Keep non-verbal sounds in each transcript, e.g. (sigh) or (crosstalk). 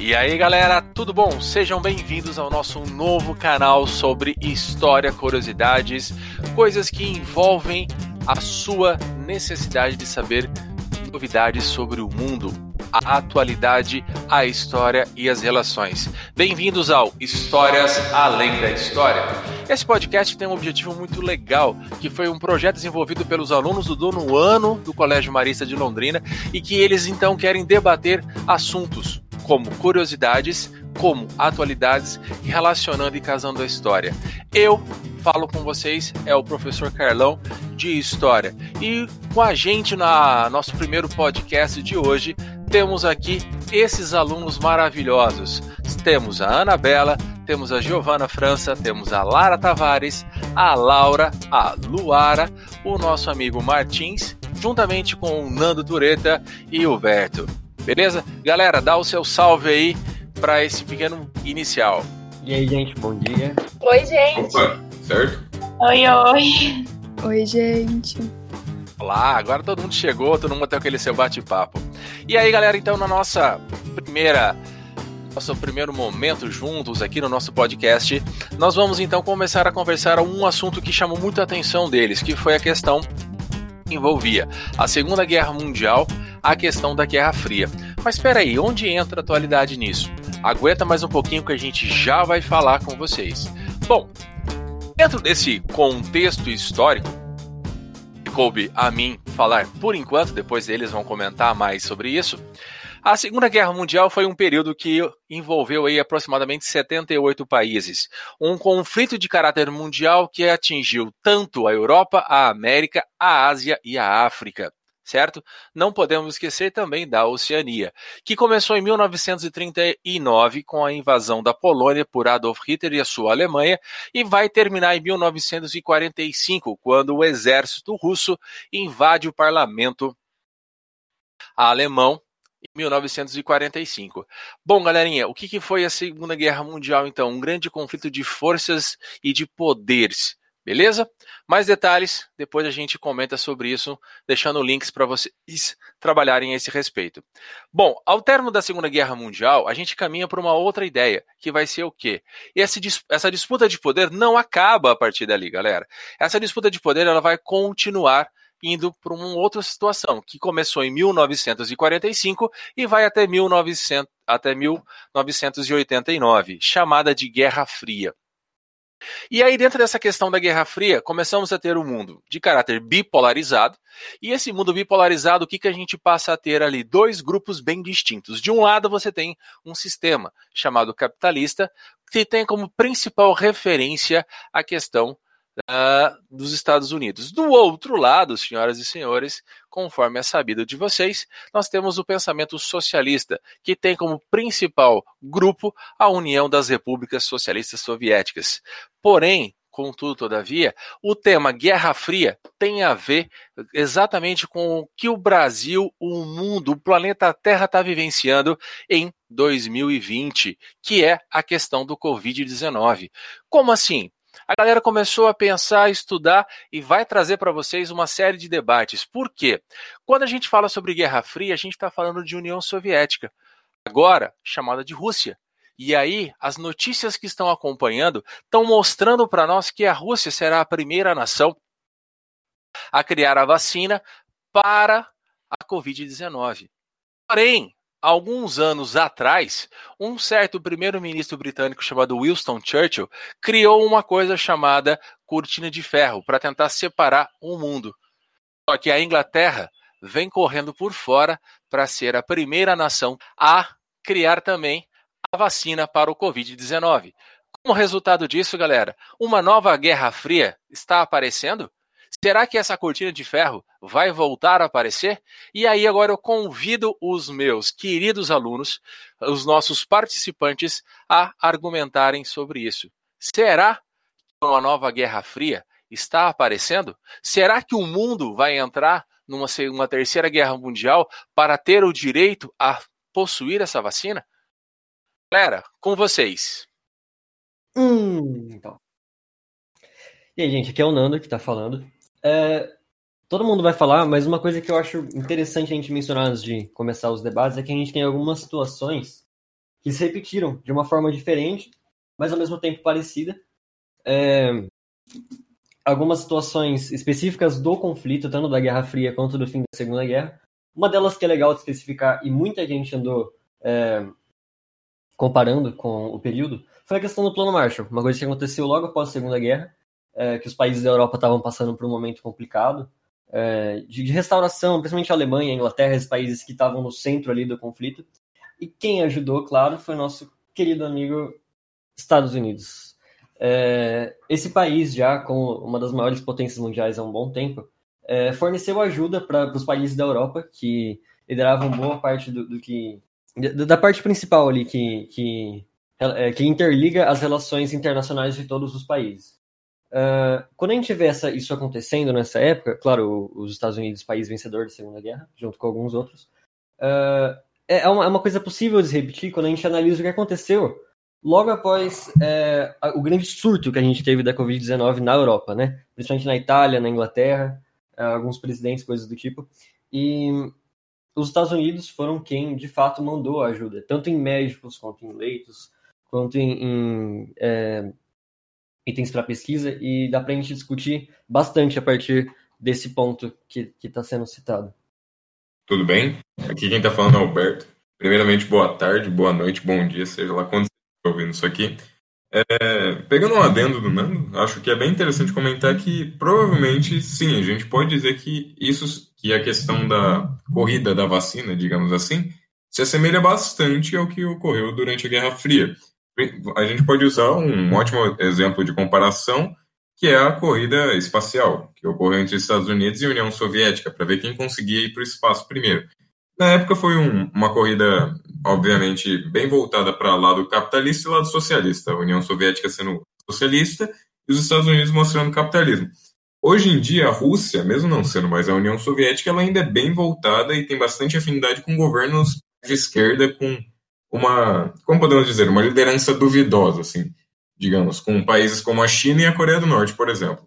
E aí galera, tudo bom? Sejam bem-vindos ao nosso novo canal sobre história, curiosidades, coisas que envolvem a sua necessidade de saber novidades sobre o mundo, a atualidade, a história e as relações. Bem-vindos ao Histórias Além da História. Esse podcast tem um objetivo muito legal, que foi um projeto desenvolvido pelos alunos do nono ano do Colégio Marista de Londrina e que eles então querem debater assuntos como curiosidades, como atualidades, relacionando e casando a história. Eu falo com vocês é o professor Carlão de História. E com a gente na nosso primeiro podcast de hoje, temos aqui esses alunos maravilhosos. Temos a Anabela, temos a Giovana França, temos a Lara Tavares, a Laura, a Luara, o nosso amigo Martins, juntamente com o Nando Tureta e o Berto. Beleza? Galera, dá o seu salve aí para esse pequeno inicial. E aí, gente, bom dia. Oi, gente. Opa, certo? Oi, oi. Oi, gente. Olá, agora todo mundo chegou, todo mundo tem aquele seu bate-papo. E aí, galera, então na nossa primeira nosso primeiro momento juntos aqui no nosso podcast, nós vamos então começar a conversar um assunto que chamou muita atenção deles, que foi a questão que envolvia a Segunda Guerra Mundial a questão da Guerra Fria. Mas espera aí, onde entra a atualidade nisso? Aguenta mais um pouquinho que a gente já vai falar com vocês. Bom, dentro desse contexto histórico, coube a mim falar por enquanto, depois eles vão comentar mais sobre isso. A Segunda Guerra Mundial foi um período que envolveu aí aproximadamente 78 países. Um conflito de caráter mundial que atingiu tanto a Europa, a América, a Ásia e a África certo? Não podemos esquecer também da Oceania, que começou em 1939 com a invasão da Polônia por Adolf Hitler e a sua Alemanha e vai terminar em 1945, quando o exército russo invade o parlamento alemão em 1945. Bom, galerinha, o que, foi a Segunda Guerra Mundial então? Um grande conflito de forças e de poderes Beleza? Mais detalhes, depois a gente comenta sobre isso, deixando links para vocês trabalharem a esse respeito. Bom, ao término da Segunda Guerra Mundial, a gente caminha para uma outra ideia, que vai ser o quê? Esse, essa disputa de poder não acaba a partir dali, galera. Essa disputa de poder ela vai continuar indo para uma outra situação, que começou em 1945 e vai até, 1900, até 1989, chamada de Guerra Fria. E aí, dentro dessa questão da Guerra Fria, começamos a ter um mundo de caráter bipolarizado. E esse mundo bipolarizado, o que, que a gente passa a ter ali? Dois grupos bem distintos. De um lado, você tem um sistema chamado capitalista, que tem como principal referência a questão uh, dos Estados Unidos. Do outro lado, senhoras e senhores, conforme é sabido de vocês, nós temos o pensamento socialista, que tem como principal grupo a União das Repúblicas Socialistas Soviéticas. Porém, Contudo, todavia, o tema Guerra Fria tem a ver exatamente com o que o Brasil, o mundo, o planeta Terra está vivenciando em 2020, que é a questão do Covid-19. Como assim? A galera começou a pensar, estudar e vai trazer para vocês uma série de debates. Por quê? Quando a gente fala sobre Guerra Fria, a gente está falando de União Soviética, agora chamada de Rússia. E aí, as notícias que estão acompanhando estão mostrando para nós que a Rússia será a primeira nação a criar a vacina para a Covid-19. Porém, alguns anos atrás, um certo primeiro-ministro britânico chamado Winston Churchill criou uma coisa chamada cortina de ferro para tentar separar o mundo. Só que a Inglaterra vem correndo por fora para ser a primeira nação a criar também a vacina para o Covid-19. Como resultado disso, galera, uma nova Guerra Fria está aparecendo? Será que essa cortina de ferro vai voltar a aparecer? E aí agora eu convido os meus queridos alunos, os nossos participantes, a argumentarem sobre isso. Será que uma nova Guerra Fria está aparecendo? Será que o mundo vai entrar numa uma terceira guerra mundial para ter o direito a possuir essa vacina? Galera, com vocês. Hum, então. E aí, gente, aqui é o Nando que está falando. É, todo mundo vai falar, mas uma coisa que eu acho interessante a gente mencionar antes de começar os debates é que a gente tem algumas situações que se repetiram de uma forma diferente, mas ao mesmo tempo parecida. É, algumas situações específicas do conflito, tanto da Guerra Fria quanto do fim da Segunda Guerra. Uma delas que é legal de especificar, e muita gente andou é, comparando com o período, foi a questão do Plano Marshall, uma coisa que aconteceu logo após a Segunda Guerra, é, que os países da Europa estavam passando por um momento complicado, é, de, de, restauração, principalmente a Alemanha, a Inglaterra, esses países que estavam no centro ali do conflito. E quem ajudou, claro, foi nosso querido amigo Estados Unidos. É, esse país, já como uma das maiores potências mundiais há um bom tempo, é, forneceu ajuda para os países da Europa, que lideravam boa parte do, do que. da parte principal ali, que, que, é, que interliga as relações internacionais de todos os países. Uh, quando a gente vê essa, isso acontecendo nessa época, claro, os Estados Unidos, país vencedor da Segunda Guerra, junto com alguns outros, uh, é, uma, é uma coisa possível de se repetir quando a gente analisa o que aconteceu logo após é, o grande surto que a gente teve da Covid-19 na Europa, né? Principalmente na Itália, na Inglaterra, é, alguns presidentes, coisas do tipo. E os Estados Unidos foram quem, de fato, mandou a ajuda, tanto em médicos, quanto em leitos, quanto em, em é, itens para pesquisa, e dá para a gente discutir bastante a partir desse ponto que está sendo citado. Tudo bem? Aqui quem está falando é o Alberto. Primeiramente, boa tarde, boa noite, bom dia, seja lá quando ouvindo isso aqui. É, pegando um adendo do Nando, acho que é bem interessante comentar que provavelmente sim, a gente pode dizer que isso, que a questão da corrida da vacina, digamos assim, se assemelha bastante ao que ocorreu durante a Guerra Fria. A gente pode usar um ótimo exemplo de comparação, que é a corrida espacial, que ocorreu entre Estados Unidos e União Soviética, para ver quem conseguia ir para o espaço primeiro. Na época foi um, uma corrida, obviamente, bem voltada para lado capitalista e lado socialista. A União Soviética sendo socialista e os Estados Unidos mostrando capitalismo. Hoje em dia, a Rússia, mesmo não sendo mais a União Soviética, ela ainda é bem voltada e tem bastante afinidade com governos de esquerda, com uma, como podemos dizer, uma liderança duvidosa, assim, digamos, com países como a China e a Coreia do Norte, por exemplo.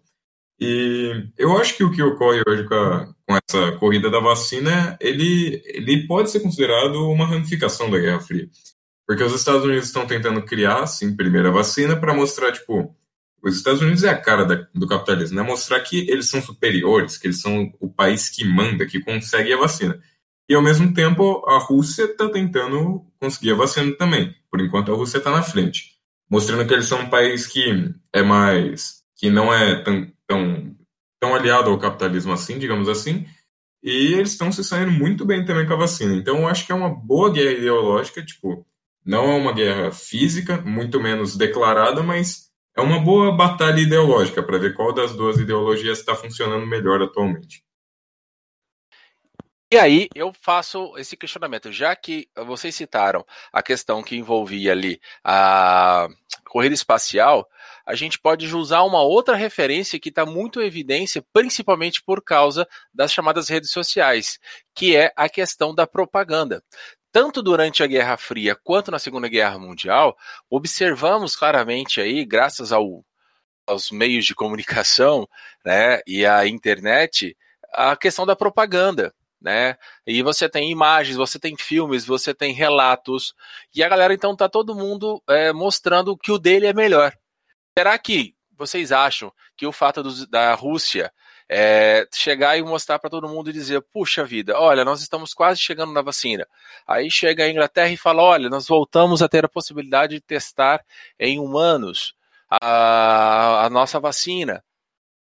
E eu acho que o que ocorre hoje com, a, com essa corrida da vacina, ele, ele pode ser considerado uma ramificação da Guerra Fria. Porque os Estados Unidos estão tentando criar, sim, primeira vacina para mostrar, tipo, os Estados Unidos é a cara da, do capitalismo, né? Mostrar que eles são superiores, que eles são o país que manda, que consegue a vacina. E ao mesmo tempo, a Rússia está tentando conseguir a vacina também. Por enquanto, a Rússia está na frente, mostrando que eles são um país que é mais, que não é tão tão, tão aliado ao capitalismo assim, digamos assim, e eles estão se saindo muito bem também com a vacina. Então, eu acho que é uma boa guerra ideológica, tipo, não é uma guerra física, muito menos declarada, mas é uma boa batalha ideológica para ver qual das duas ideologias está funcionando melhor atualmente. E aí eu faço esse questionamento, já que vocês citaram a questão que envolvia ali a corrida espacial, a gente pode usar uma outra referência que está muito em evidência, principalmente por causa das chamadas redes sociais, que é a questão da propaganda. Tanto durante a Guerra Fria quanto na Segunda Guerra Mundial, observamos claramente aí, graças ao, aos meios de comunicação né, e à internet, a questão da propaganda. Né? E você tem imagens, você tem filmes, você tem relatos, e a galera então tá todo mundo é, mostrando que o dele é melhor. Será que vocês acham que o fato do, da Rússia é, chegar e mostrar para todo mundo e dizer: puxa vida, olha, nós estamos quase chegando na vacina. Aí chega a Inglaterra e fala: olha, nós voltamos a ter a possibilidade de testar em humanos a, a nossa vacina.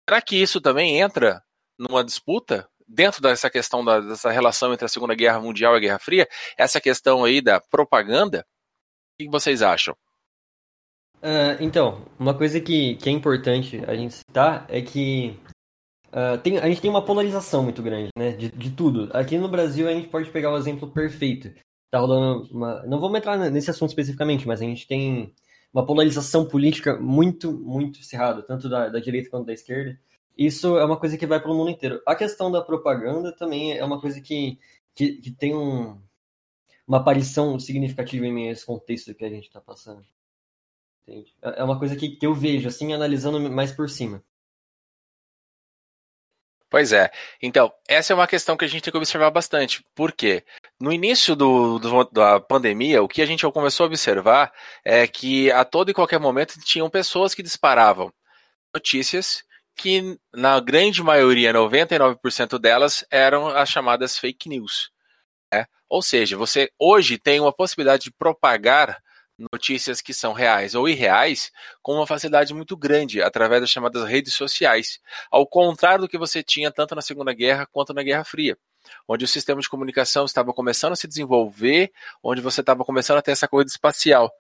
Será que isso também entra numa disputa dentro dessa questão da, dessa relação entre a Segunda Guerra Mundial e a Guerra Fria? Essa questão aí da propaganda? O que vocês acham? Uh, então, uma coisa que, que é importante a gente citar é que uh, tem, a gente tem uma polarização muito grande, né? De, de tudo. Aqui no Brasil a gente pode pegar o exemplo perfeito. Tá rolando uma. Não vamos entrar nesse assunto especificamente, mas a gente tem uma polarização política muito, muito cerrada, tanto da, da direita quanto da esquerda. Isso é uma coisa que vai para o mundo inteiro. A questão da propaganda também é uma coisa que, que, que tem um, uma aparição significativa em esse contexto que a gente está passando. Entende? É, é uma coisa que, que eu vejo, assim, analisando mais por cima. Pois é. Então, essa é uma questão que a gente tem que observar bastante. Por quê? no início do, do, da pandemia, o que a gente começou a observar é que a todo e qualquer momento tinham pessoas que disparavam notícias que, na grande maioria, 99% delas, eram as chamadas fake news. Né? Ou seja, você hoje tem uma possibilidade de propagar notícias que são reais ou irreais com uma facilidade muito grande através das chamadas redes sociais, ao contrário do que você tinha tanto na Segunda Guerra quanto na Guerra Fria onde o sistema de comunicação estava começando a se desenvolver, onde você estava começando a ter essa corrida espacial.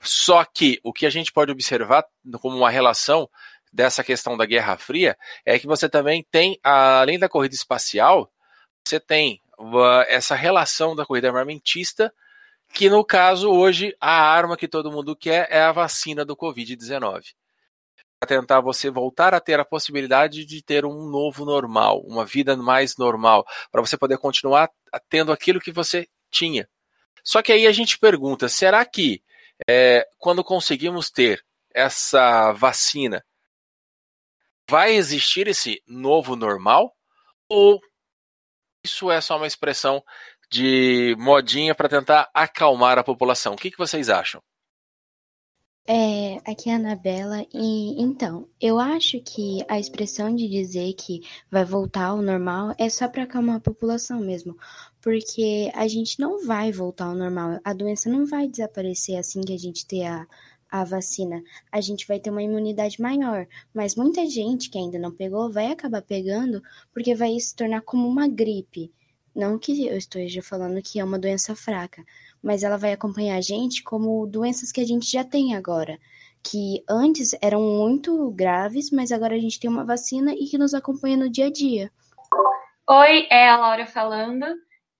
Só que o que a gente pode observar como uma relação dessa questão da Guerra Fria é que você também tem, além da corrida espacial, você tem essa relação da corrida armamentista, que no caso hoje a arma que todo mundo quer é a vacina do Covid-19 tentar você voltar a ter a possibilidade de ter um novo normal, uma vida mais normal, para você poder continuar tendo aquilo que você tinha. Só que aí a gente pergunta: será que é, quando conseguimos ter essa vacina, vai existir esse novo normal? Ou isso é só uma expressão de modinha para tentar acalmar a população? O que, que vocês acham? É, aqui é a Anabela. E então, eu acho que a expressão de dizer que vai voltar ao normal é só para acalmar a população mesmo, porque a gente não vai voltar ao normal. A doença não vai desaparecer assim que a gente ter a, a vacina. A gente vai ter uma imunidade maior, mas muita gente que ainda não pegou vai acabar pegando porque vai se tornar como uma gripe. Não que eu esteja falando que é uma doença fraca, mas ela vai acompanhar a gente como doenças que a gente já tem agora, que antes eram muito graves, mas agora a gente tem uma vacina e que nos acompanha no dia a dia. Oi, é a Laura falando.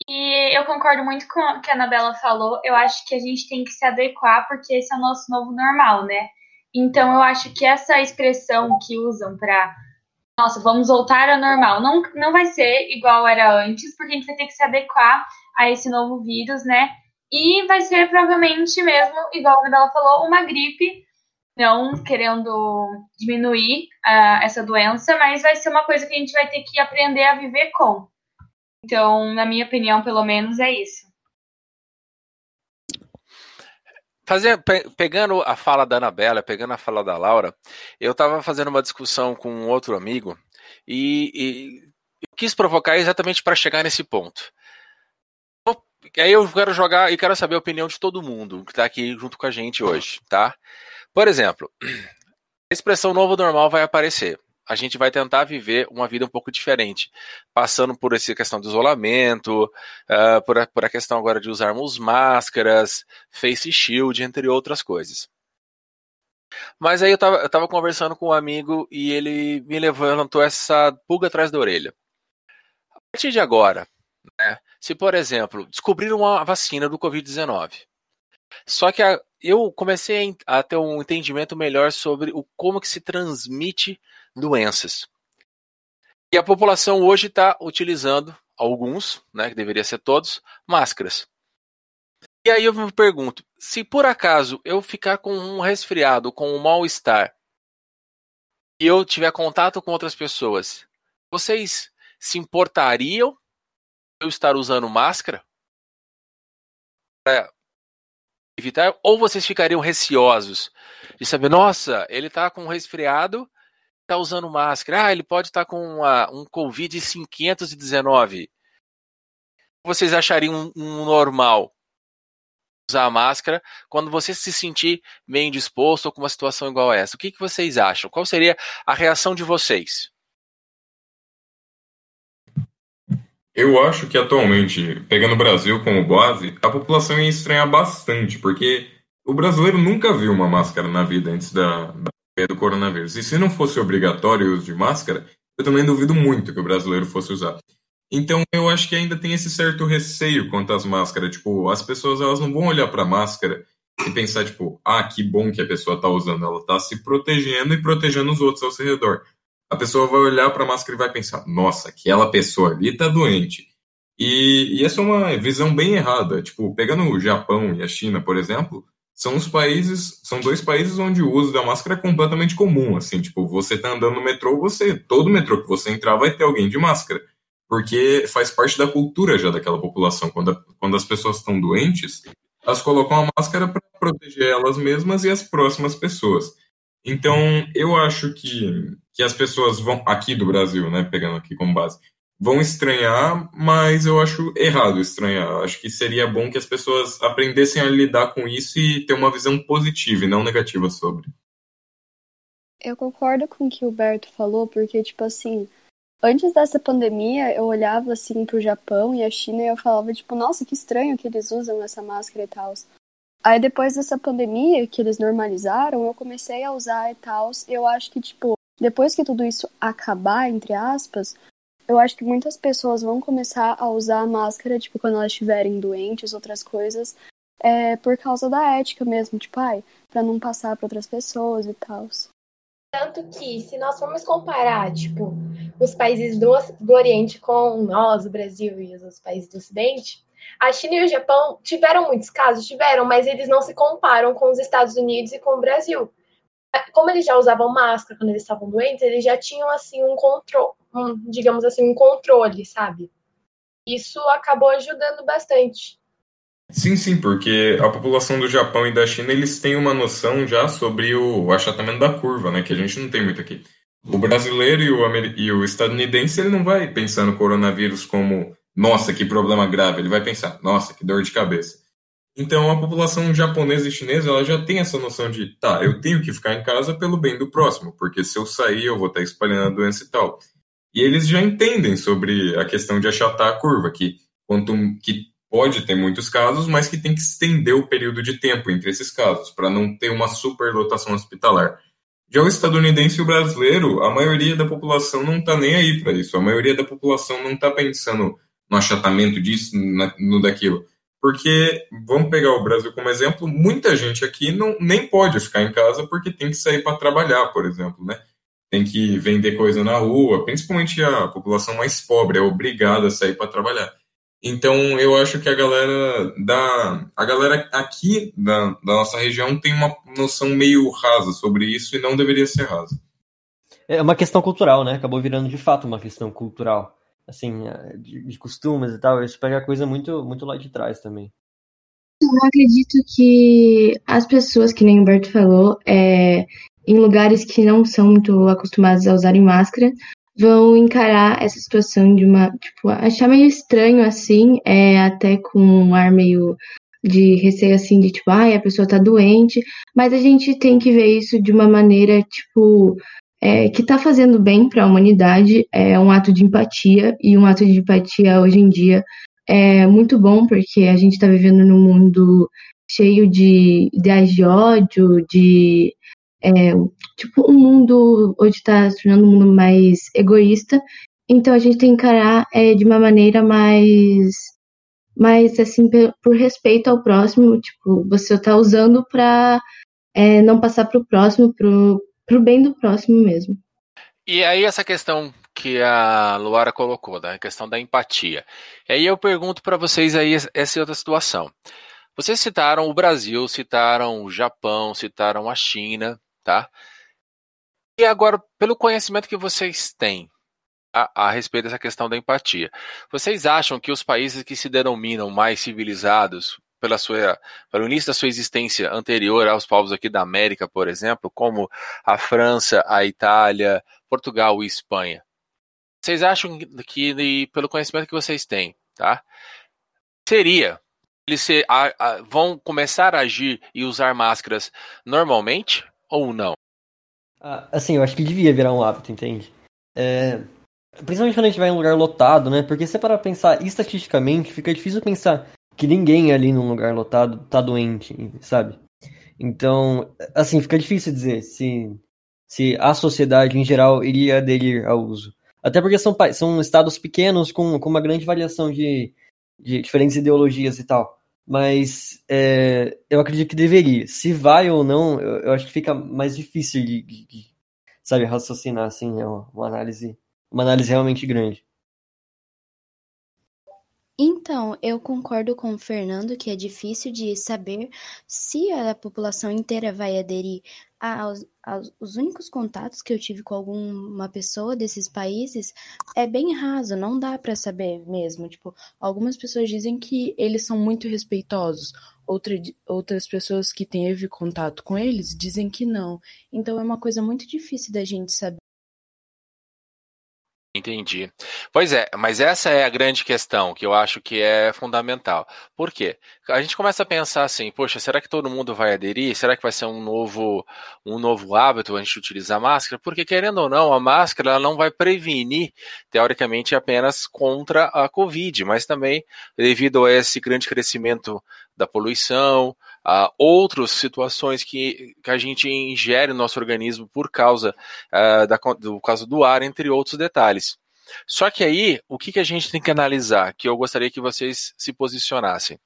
E eu concordo muito com o que a Anabela falou. Eu acho que a gente tem que se adequar, porque esse é o nosso novo normal, né? Então, eu acho que essa expressão que usam para nossa, vamos voltar ao normal, não, não vai ser igual era antes, porque a gente vai ter que se adequar a esse novo vírus, né? E vai ser provavelmente mesmo, igual a Anabela falou, uma gripe, não querendo diminuir uh, essa doença, mas vai ser uma coisa que a gente vai ter que aprender a viver com. Então, na minha opinião, pelo menos, é isso. Fazer, pe, pegando a fala da Anabela, pegando a fala da Laura, eu estava fazendo uma discussão com um outro amigo e, e quis provocar exatamente para chegar nesse ponto. Aí eu quero jogar e quero saber a opinião de todo mundo que está aqui junto com a gente hoje, tá? Por exemplo, (clears throat) a expressão novo normal vai aparecer. A gente vai tentar viver uma vida um pouco diferente, passando por essa questão do isolamento, uh, por, a, por a questão agora de usarmos máscaras, face shield, entre outras coisas. Mas aí eu estava eu tava conversando com um amigo e ele me levantou essa pulga atrás da orelha. A partir de agora, né, se, por exemplo, descobriram uma vacina do Covid-19, só que a, eu comecei a ter um entendimento melhor sobre o, como que se transmite doenças. E a população hoje está utilizando, alguns, né, que deveria ser todos, máscaras. E aí eu me pergunto, se por acaso eu ficar com um resfriado, com um mal-estar, e eu tiver contato com outras pessoas, vocês se importariam eu estar usando máscara para evitar? Ou vocês ficariam receosos de saber, nossa, ele está com um resfriado, está usando máscara, ah, ele pode estar tá com uma, um Covid 519. Vocês achariam um, um normal usar máscara quando você se sentir meio indisposto ou com uma situação igual a essa? O que, que vocês acham? Qual seria a reação de vocês? Eu acho que atualmente, pegando o Brasil como base, a população ia estranhar bastante, porque o brasileiro nunca viu uma máscara na vida antes da, da do coronavírus. E se não fosse obrigatório o uso de máscara, eu também duvido muito que o brasileiro fosse usar. Então eu acho que ainda tem esse certo receio quanto às máscaras. Tipo, as pessoas elas não vão olhar para a máscara e pensar, tipo, ah, que bom que a pessoa está usando. Ela está se protegendo e protegendo os outros ao seu redor a pessoa vai olhar para a máscara e vai pensar: nossa, aquela pessoa ali está doente. E, e, essa é uma visão bem errada. Tipo, pegando o Japão e a China, por exemplo, são os países, são dois países onde o uso da máscara é completamente comum. Assim, tipo, você tá andando no metrô, você todo metrô que você entrar vai ter alguém de máscara. porque faz parte da cultura já daquela população. Quando, a, quando as pessoas estão doentes, elas colocam a máscara para proteger elas mesmas e as próximas pessoas. Então, eu acho que, que as pessoas vão, aqui do Brasil, né, pegando aqui como base, vão estranhar, mas eu acho errado estranhar. Acho que seria bom que as pessoas aprendessem a lidar com isso e ter uma visão positiva e não negativa sobre. Eu concordo com o que o Berto falou, porque, tipo assim, antes dessa pandemia, eu olhava, assim, pro Japão e a China e eu falava, tipo, nossa, que estranho que eles usam essa máscara e tal. Aí, depois dessa pandemia, que eles normalizaram, eu comecei a usar e tal. Eu acho que, tipo, depois que tudo isso acabar, entre aspas, eu acho que muitas pessoas vão começar a usar a máscara, tipo, quando elas estiverem doentes, outras coisas, é, por causa da ética mesmo, tipo, ai, pra não passar para outras pessoas e tal. Tanto que, se nós formos comparar, tipo, os países do, do Oriente com nós, o Brasil e os países do Ocidente, a China e o Japão tiveram muitos casos, tiveram, mas eles não se comparam com os Estados Unidos e com o Brasil. Como eles já usavam máscara quando eles estavam doentes, eles já tinham, assim, um controle, um, digamos assim, um controle, sabe? Isso acabou ajudando bastante. Sim, sim, porque a população do Japão e da China, eles têm uma noção já sobre o achatamento da curva, né, que a gente não tem muito aqui. O brasileiro e o, e o estadunidense, ele não vai pensar no coronavírus como, nossa, que problema grave, ele vai pensar, nossa, que dor de cabeça. Então, a população japonesa e chinesa, ela já tem essa noção de, tá, eu tenho que ficar em casa pelo bem do próximo, porque se eu sair, eu vou estar espalhando a doença e tal. E eles já entendem sobre a questão de achatar a curva, que quanto que pode ter muitos casos, mas que tem que estender o período de tempo entre esses casos, para não ter uma superlotação hospitalar. Já o estadunidense e o brasileiro, a maioria da população não está nem aí para isso. A maioria da população não está pensando no achatamento disso, no daquilo. Porque, vamos pegar o Brasil como exemplo, muita gente aqui não, nem pode ficar em casa porque tem que sair para trabalhar, por exemplo, né? Tem que vender coisa na rua, principalmente a população mais pobre é obrigada a sair para trabalhar. Então eu acho que a galera da a galera aqui da, da nossa região tem uma noção meio rasa sobre isso e não deveria ser rasa. É uma questão cultural, né? Acabou virando de fato uma questão cultural, assim, de, de costumes e tal. Isso pega coisa muito muito lá de trás também. Eu acredito que as pessoas, que nem o Humberto falou, é, em lugares que não são muito acostumados a usarem máscara, vão encarar essa situação de uma, tipo, achar meio estranho assim, é até com um ar meio de receio assim de tipo, ai, a pessoa tá doente, mas a gente tem que ver isso de uma maneira tipo é, que tá fazendo bem para a humanidade, é um ato de empatia e um ato de empatia hoje em dia é muito bom porque a gente está vivendo num mundo cheio de ideais de ódio, de é, tipo, um mundo hoje está se tornando um mundo mais egoísta, então a gente tem que encarar é, de uma maneira mais, mais assim, por respeito ao próximo, tipo, você está usando para é, não passar para o próximo, para o bem do próximo mesmo. E aí essa questão que a Luara colocou, da né, questão da empatia. E aí eu pergunto para vocês aí essa outra situação. Vocês citaram o Brasil, citaram o Japão, citaram a China, tá? E agora, pelo conhecimento que vocês têm a, a, respeito dessa questão da empatia, vocês acham que os países que se denominam mais civilizados, pela sua, pelo início da sua existência anterior aos povos aqui da América, por exemplo, como a França, a Itália, Portugal e Espanha, vocês acham que, pelo conhecimento que vocês têm, tá? Seria eles se, a, a, vão começar a agir e usar máscaras normalmente? Ou não? Ah, assim, eu acho que devia virar um hábito, entende? É, principalmente quando a gente vai em um lugar lotado, né? Porque se para pensar estatisticamente, fica difícil pensar que ninguém ali num lugar lotado tá doente, sabe? Então, assim, fica difícil dizer se, se a sociedade em geral iria aderir ao uso. Até porque são, são estados pequenos com, com uma grande variação de, de diferentes ideologias e tal. Mas é, eu acredito que deveria. Se vai ou não, eu, eu acho que fica mais difícil de, de, de sabe, raciocinar assim, é uma, uma, análise, uma análise realmente grande. Então, eu concordo com o Fernando que é difícil de saber se a população inteira vai aderir aos, aos os únicos contatos que eu tive com alguma pessoa desses países é bem raso, não dá para saber mesmo. Tipo, algumas pessoas dizem que eles são muito respeitosos, outra, outras pessoas que teve contato com eles dizem que não. Então é uma coisa muito difícil da gente saber. Entendi. Pois é, mas essa é a grande questão que eu acho que é fundamental. Por quê? A gente começa a pensar assim, poxa, será que todo mundo vai aderir? Será que vai ser um novo, um novo hábito a gente utilizar máscara? Porque querendo ou não, a máscara ela não vai prevenir, teoricamente, apenas contra a Covid, mas também devido a esse grande crescimento da poluição, a outras situações que, que a gente ingere no nosso organismo por causa uh, da, do caso do ar, entre outros detalhes. Só que aí, o que, que a gente tem que analisar, que eu gostaria que vocês se posicionassem.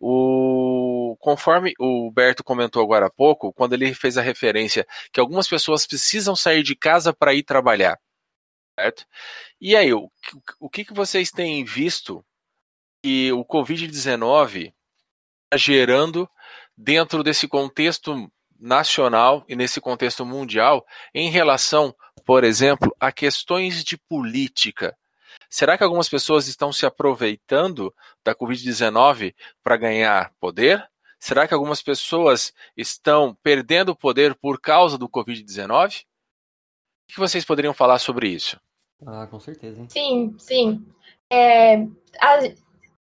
O, conforme o Berto comentou agora há pouco, quando ele fez a referência que algumas pessoas precisam sair de casa para ir trabalhar. Certo? E aí, o, o que, que vocês têm visto que o Covid-19 está gerando dentro desse contexto nacional e nesse contexto mundial em relação, por exemplo, a questões de política. Será que algumas pessoas estão se aproveitando da Covid-19 para ganhar poder? Será que algumas pessoas estão perdendo poder por causa do Covid-19? O que vocês poderiam falar sobre isso? Ah, com certeza. Hein? Sim, sim. É, a,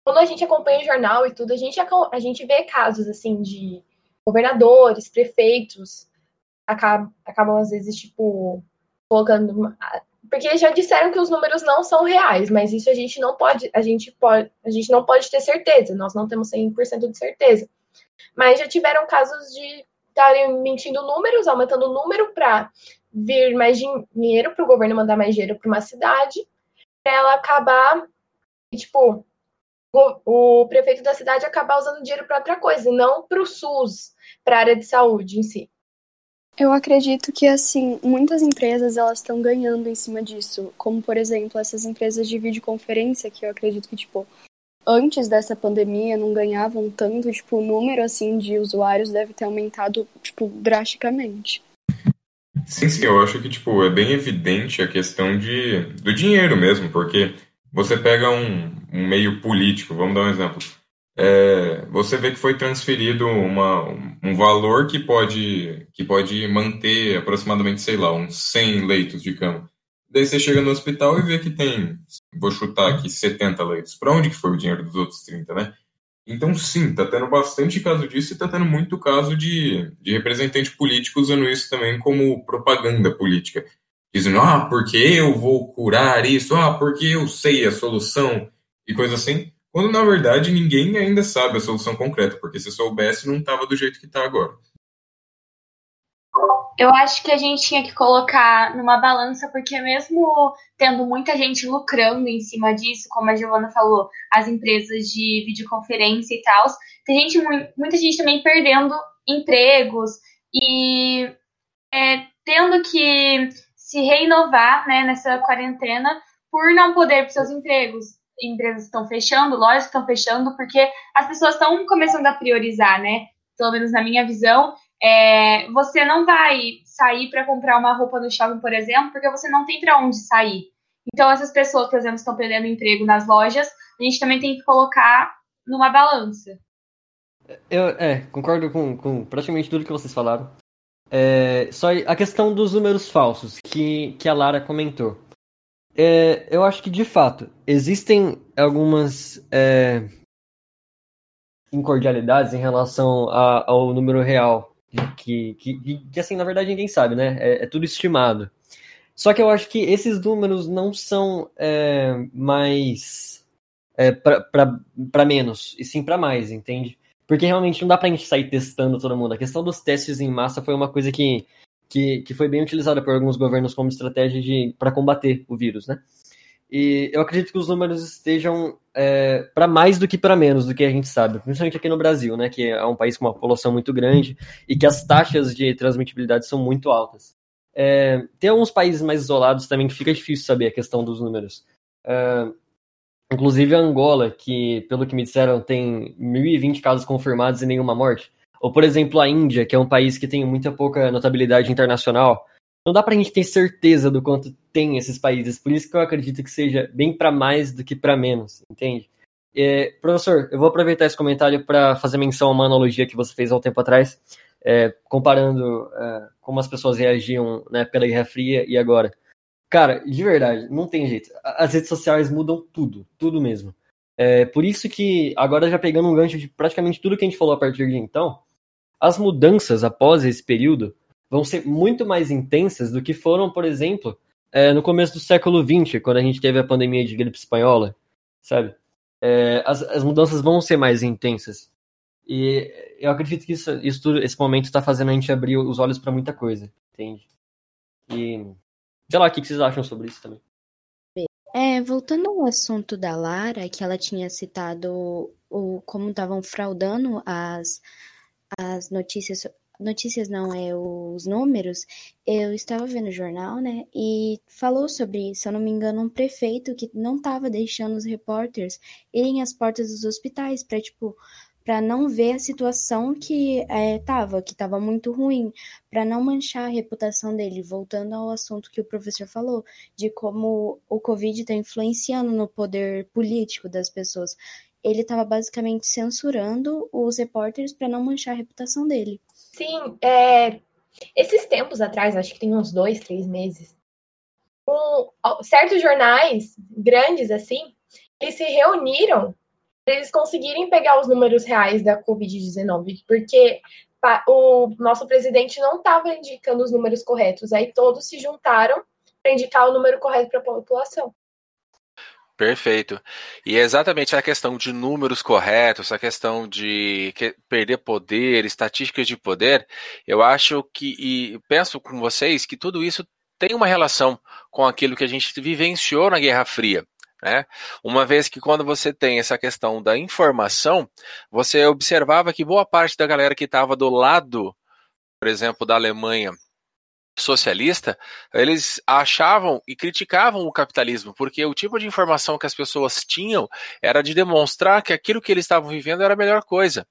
quando a gente acompanha o jornal e tudo, a gente, a gente vê casos assim de governadores, prefeitos, acabam, acabam às vezes, tipo, colocando. Porque já disseram que os números não são reais, mas isso a gente não pode, a gente pode, a gente não pode ter certeza, nós não temos 100% de certeza. Mas já tiveram casos de estarem mentindo números, aumentando o número para vir mais dinheiro para o governo mandar mais dinheiro para uma cidade, para ela acabar, tipo, o, prefeito da cidade acabar usando dinheiro para outra coisa, não para o SUS, para a área de saúde em si. Eu acredito que assim muitas empresas elas estão ganhando em cima disso, como por exemplo essas empresas de videoconferência que eu acredito que tipo antes dessa pandemia não ganhavam tanto, tipo o número assim de usuários deve ter aumentado tipo drasticamente. Sim, sim, eu acho que tipo é bem evidente a questão de do dinheiro mesmo, porque você pega um, um meio político, vamos dar um exemplo. É, você vê que foi transferido uma, um valor que pode, que pode manter aproximadamente, sei lá, uns 100 leitos de cama. Daí você chega no hospital e vê que tem, vou chutar aqui, 70 leitos. Para onde que foi o dinheiro dos outros 30, né? Então, sim, tá tendo bastante caso disso e tá tendo muito caso de, de representante político usando isso também como propaganda política dizendo, ah, porque eu vou curar isso, ah, porque eu sei a solução e coisa assim, quando na verdade ninguém ainda sabe a solução concreta, porque se soubesse não estava do jeito que está agora. Eu acho que a gente tinha que colocar numa balança, porque mesmo tendo muita gente lucrando em cima disso, como a Giovana falou, as empresas de videoconferência e tal, tem gente, muita gente também perdendo empregos e é, tendo que se reinovar né, nessa quarentena por não poder para seus empregos. Empresas estão fechando, lojas estão fechando, porque as pessoas estão começando a priorizar, né? Pelo menos na minha visão, é, você não vai sair para comprar uma roupa no shopping, por exemplo, porque você não tem para onde sair. Então, essas pessoas, por exemplo, estão perdendo emprego nas lojas, a gente também tem que colocar numa balança. Eu é, concordo com, com praticamente tudo que vocês falaram. É, só a questão dos números falsos que, que a Lara comentou. É, eu acho que de fato existem algumas é, incordialidades em relação a, ao número real, que, que, que, assim na verdade ninguém sabe, né? É, é tudo estimado. Só que eu acho que esses números não são é, mais é, para menos, e sim para mais, entende? Porque realmente não dá pra gente sair testando todo mundo. A questão dos testes em massa foi uma coisa que, que, que foi bem utilizada por alguns governos como estratégia para combater o vírus, né? E eu acredito que os números estejam é, para mais do que para menos do que a gente sabe, principalmente aqui no Brasil, né, que é um país com uma população muito grande e que as taxas de transmitibilidade são muito altas. É, tem alguns países mais isolados também que fica difícil saber a questão dos números. É, Inclusive Angola, que, pelo que me disseram, tem 1.020 casos confirmados e nenhuma morte. Ou, por exemplo, a Índia, que é um país que tem muita pouca notabilidade internacional. Não dá pra gente ter certeza do quanto tem esses países. Por isso que eu acredito que seja bem para mais do que para menos, entende? É, professor, eu vou aproveitar esse comentário para fazer menção a uma analogia que você fez há um tempo atrás, é, comparando é, como as pessoas reagiam da Guerra Fria e agora. Cara, de verdade, não tem jeito. As redes sociais mudam tudo, tudo mesmo. É, por isso que, agora já pegando um gancho de praticamente tudo que a gente falou a partir de então, as mudanças após esse período vão ser muito mais intensas do que foram, por exemplo, é, no começo do século XX, quando a gente teve a pandemia de gripe espanhola, sabe? É, as, as mudanças vão ser mais intensas. E eu acredito que isso, isso esse momento está fazendo a gente abrir os olhos para muita coisa, entende? E sei lá, o que vocês acham sobre isso também? É, voltando ao assunto da Lara, que ela tinha citado o, como estavam fraudando as, as notícias, notícias não, é os números, eu estava vendo o jornal, né, e falou sobre, se eu não me engano, um prefeito que não estava deixando os repórteres irem às portas dos hospitais para, tipo, para não ver a situação que estava, é, que estava muito ruim, para não manchar a reputação dele. Voltando ao assunto que o professor falou, de como o Covid está influenciando no poder político das pessoas. Ele estava basicamente censurando os repórteres para não manchar a reputação dele. Sim, é, esses tempos atrás, acho que tem uns dois, três meses, um, certos jornais grandes assim, eles se reuniram eles conseguirem pegar os números reais da Covid-19, porque o nosso presidente não estava indicando os números corretos, aí todos se juntaram para indicar o número correto para a população. Perfeito. E é exatamente a questão de números corretos, a questão de perder poder, estatísticas de poder, eu acho que, e penso com vocês, que tudo isso tem uma relação com aquilo que a gente vivenciou na Guerra Fria. Né? Uma vez que quando você tem essa questão da informação, você observava que boa parte da galera que estava do lado, por exemplo, da Alemanha socialista, eles achavam e criticavam o capitalismo, porque o tipo de informação que as pessoas tinham era de demonstrar que aquilo que eles estavam vivendo era a melhor coisa.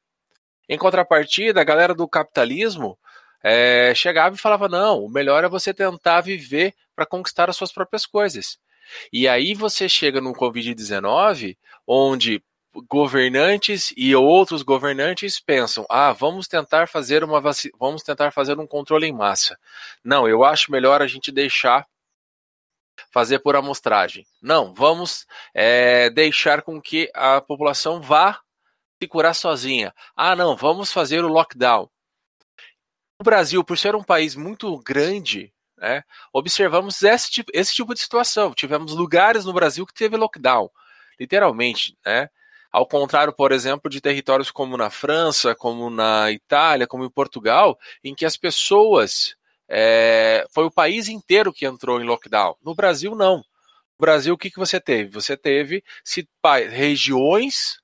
Em contrapartida, a galera do capitalismo é, chegava e falava: não, o melhor é você tentar viver para conquistar as suas próprias coisas. E aí você chega no Covid-19, onde governantes e outros governantes pensam: ah, vamos tentar fazer uma vac... vamos tentar fazer um controle em massa. Não, eu acho melhor a gente deixar fazer por amostragem. Não, vamos é, deixar com que a população vá se curar sozinha. Ah, não, vamos fazer o lockdown. O Brasil, por ser um país muito grande, né, observamos esse tipo, esse tipo de situação. Tivemos lugares no Brasil que teve lockdown, literalmente, né? Ao contrário, por exemplo, de territórios como na França, como na Itália, como em Portugal, em que as pessoas. É, foi o país inteiro que entrou em lockdown. No Brasil, não. No Brasil, o que, que você teve? Você teve se, regiões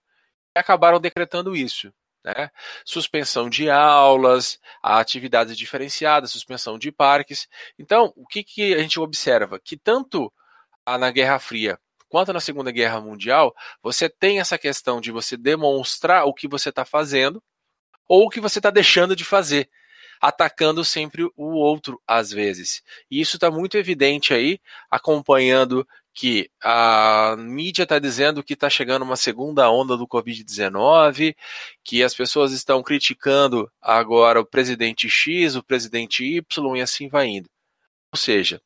que acabaram decretando isso. Né? Suspensão de aulas, atividades diferenciadas, suspensão de parques. Então, o que, que a gente observa? Que tanto na Guerra Fria quanto na Segunda Guerra Mundial, você tem essa questão de você demonstrar o que você está fazendo ou o que você está deixando de fazer, atacando sempre o outro às vezes. E isso está muito evidente aí, acompanhando que a mídia está dizendo que está chegando uma segunda onda do Covid-19, que as pessoas estão criticando agora o presidente X, o presidente Y e assim vai indo. Ou seja,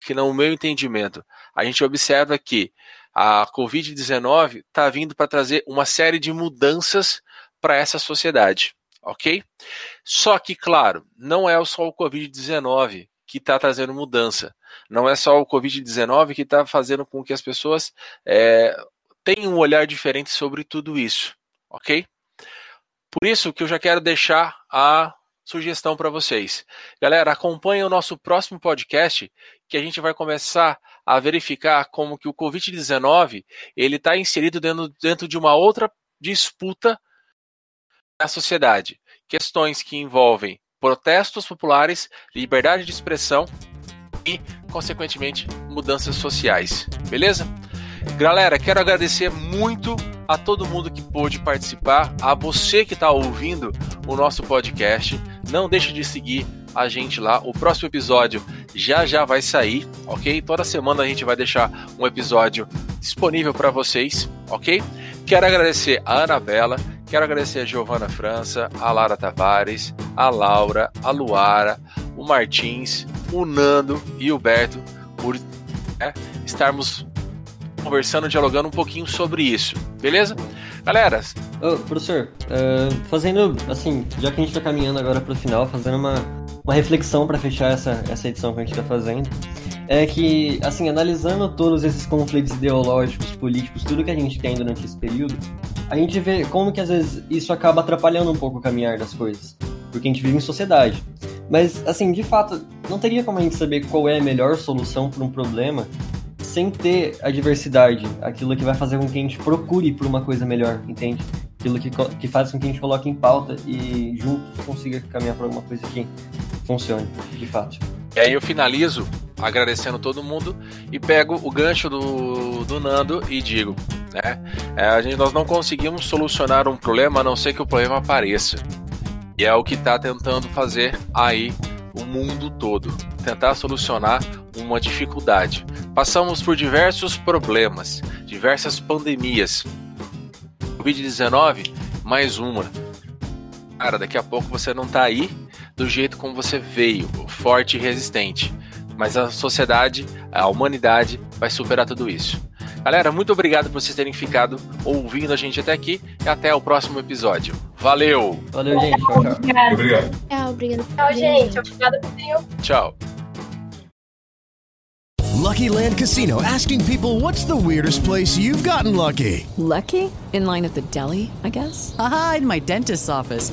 que no meu entendimento, a gente observa que a Covid-19 está vindo para trazer uma série de mudanças para essa sociedade, ok? Só que, claro, não é só o Covid-19 que está trazendo mudança. Não é só o Covid-19 que está fazendo com que as pessoas é, tenham um olhar diferente sobre tudo isso, ok? Por isso que eu já quero deixar a sugestão para vocês. Galera, acompanhe o nosso próximo podcast que a gente vai começar a verificar como que o Covid-19 ele está inserido dentro, dentro de uma outra disputa na sociedade. Questões que envolvem protestos populares, liberdade de expressão e, consequentemente, mudanças sociais. Beleza? Galera, quero agradecer muito a todo mundo que pôde participar, a você que está ouvindo o nosso podcast. Não deixe de seguir a gente lá. O próximo episódio já já vai sair, ok? Toda semana a gente vai deixar um episódio disponível para vocês, ok? Quero agradecer a Anabela, quero agradecer a Giovana França, a Lara Tavares, a Laura, a Luara, o Martins, o Nando e o Berto por né, estarmos conversando, dialogando um pouquinho sobre isso, beleza? Galera. Oh, professor, uh, fazendo assim, já que a gente está caminhando agora para o final, fazendo uma, uma reflexão para fechar essa, essa edição que a gente está fazendo, é que, assim, analisando todos esses conflitos ideológicos, políticos, tudo que a gente tem durante esse período, a gente vê como que às vezes isso acaba atrapalhando um pouco o caminhar das coisas, porque a gente vive em sociedade. Mas, assim, de fato, não teria como a gente saber qual é a melhor solução para um problema sem ter a diversidade, aquilo que vai fazer com que a gente procure por uma coisa melhor, entende? Aquilo que, que faz com que a gente coloque em pauta e juntos consiga caminhar para alguma coisa que funcione, de fato. E aí eu finalizo agradecendo todo mundo e pego o gancho do, do Nando e digo, né? É, a gente, nós não conseguimos solucionar um problema a não ser que o problema apareça. E é o que está tentando fazer aí o mundo todo, tentar solucionar uma dificuldade. Passamos por diversos problemas, diversas pandemias. Covid-19, mais uma. Cara, daqui a pouco você não tá aí do jeito como você veio, forte e resistente. Mas a sociedade, a humanidade vai superar tudo isso. Galera, muito obrigado por vocês terem ficado ouvindo a gente até aqui e até o próximo episódio. Valeu! Valeu, gente. Tchau, tchau. Obrigado. Tchau, obrigado. Tchau, gente. Obrigada por ter Tchau. Lucky Land Casino asking people what's the weirdest place you've gotten lucky? Lucky? In line at the deli, I guess? Aha, in my dentist's office.